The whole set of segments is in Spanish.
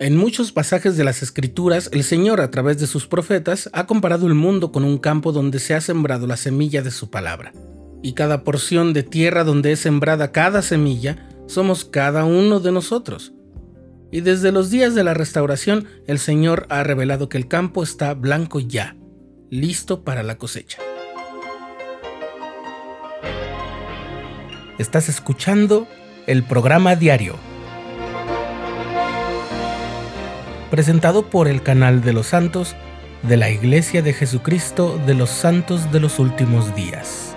En muchos pasajes de las Escrituras, el Señor, a través de sus profetas, ha comparado el mundo con un campo donde se ha sembrado la semilla de su palabra. Y cada porción de tierra donde es sembrada cada semilla, somos cada uno de nosotros. Y desde los días de la restauración, el Señor ha revelado que el campo está blanco ya, listo para la cosecha. Estás escuchando el programa diario presentado por el canal de los santos de la Iglesia de Jesucristo de los Santos de los Últimos Días.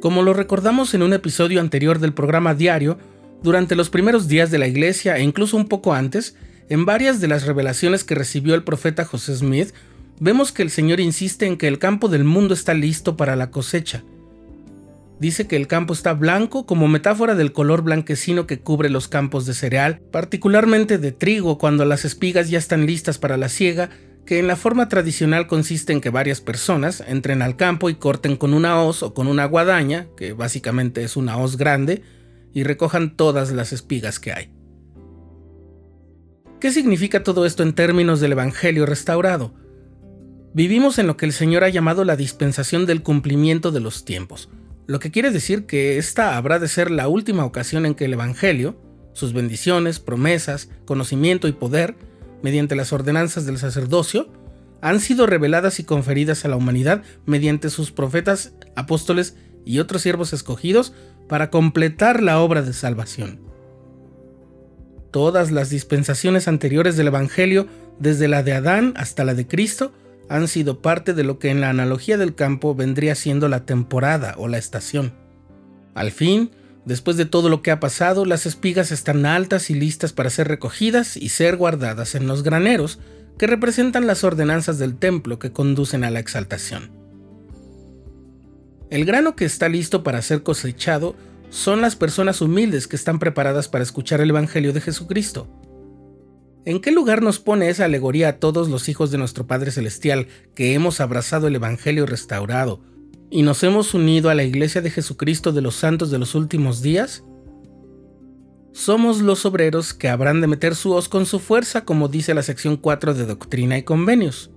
Como lo recordamos en un episodio anterior del programa diario, durante los primeros días de la iglesia e incluso un poco antes, en varias de las revelaciones que recibió el profeta José Smith, vemos que el Señor insiste en que el campo del mundo está listo para la cosecha. Dice que el campo está blanco como metáfora del color blanquecino que cubre los campos de cereal, particularmente de trigo cuando las espigas ya están listas para la siega, que en la forma tradicional consiste en que varias personas entren al campo y corten con una hoz o con una guadaña, que básicamente es una hoz grande, y recojan todas las espigas que hay. ¿Qué significa todo esto en términos del Evangelio restaurado? Vivimos en lo que el Señor ha llamado la dispensación del cumplimiento de los tiempos, lo que quiere decir que esta habrá de ser la última ocasión en que el Evangelio, sus bendiciones, promesas, conocimiento y poder, mediante las ordenanzas del sacerdocio, han sido reveladas y conferidas a la humanidad mediante sus profetas, apóstoles y otros siervos escogidos para completar la obra de salvación. Todas las dispensaciones anteriores del Evangelio, desde la de Adán hasta la de Cristo, han sido parte de lo que en la analogía del campo vendría siendo la temporada o la estación. Al fin, después de todo lo que ha pasado, las espigas están altas y listas para ser recogidas y ser guardadas en los graneros, que representan las ordenanzas del templo que conducen a la exaltación. El grano que está listo para ser cosechado son las personas humildes que están preparadas para escuchar el Evangelio de Jesucristo. ¿En qué lugar nos pone esa alegoría a todos los hijos de nuestro Padre Celestial que hemos abrazado el Evangelio restaurado y nos hemos unido a la Iglesia de Jesucristo de los Santos de los últimos días? Somos los obreros que habrán de meter su hoz con su fuerza, como dice la sección 4 de Doctrina y Convenios.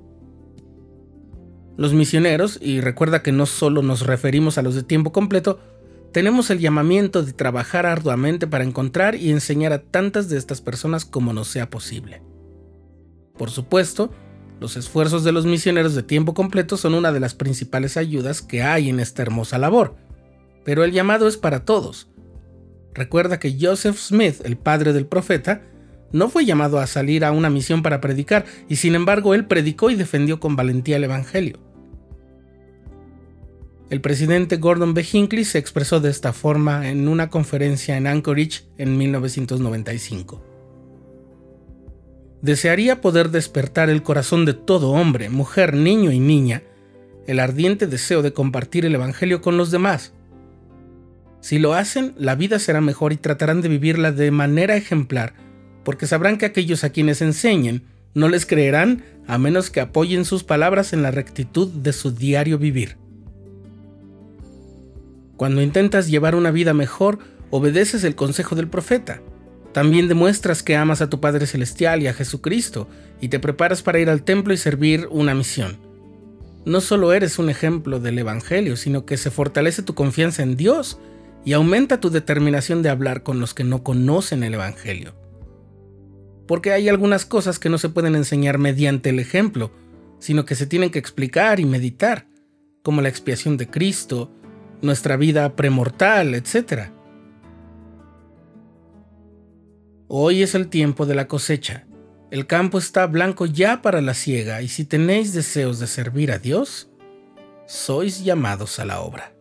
Los misioneros, y recuerda que no solo nos referimos a los de tiempo completo, tenemos el llamamiento de trabajar arduamente para encontrar y enseñar a tantas de estas personas como nos sea posible. Por supuesto, los esfuerzos de los misioneros de tiempo completo son una de las principales ayudas que hay en esta hermosa labor, pero el llamado es para todos. Recuerda que Joseph Smith, el padre del profeta, no fue llamado a salir a una misión para predicar, y sin embargo él predicó y defendió con valentía el Evangelio. El presidente Gordon B. Hinckley se expresó de esta forma en una conferencia en Anchorage en 1995. Desearía poder despertar el corazón de todo hombre, mujer, niño y niña, el ardiente deseo de compartir el Evangelio con los demás. Si lo hacen, la vida será mejor y tratarán de vivirla de manera ejemplar, porque sabrán que aquellos a quienes enseñen no les creerán a menos que apoyen sus palabras en la rectitud de su diario vivir. Cuando intentas llevar una vida mejor, obedeces el consejo del profeta. También demuestras que amas a tu Padre Celestial y a Jesucristo y te preparas para ir al templo y servir una misión. No solo eres un ejemplo del Evangelio, sino que se fortalece tu confianza en Dios y aumenta tu determinación de hablar con los que no conocen el Evangelio. Porque hay algunas cosas que no se pueden enseñar mediante el ejemplo, sino que se tienen que explicar y meditar, como la expiación de Cristo, nuestra vida premortal, etc. Hoy es el tiempo de la cosecha. El campo está blanco ya para la siega y si tenéis deseos de servir a Dios, sois llamados a la obra.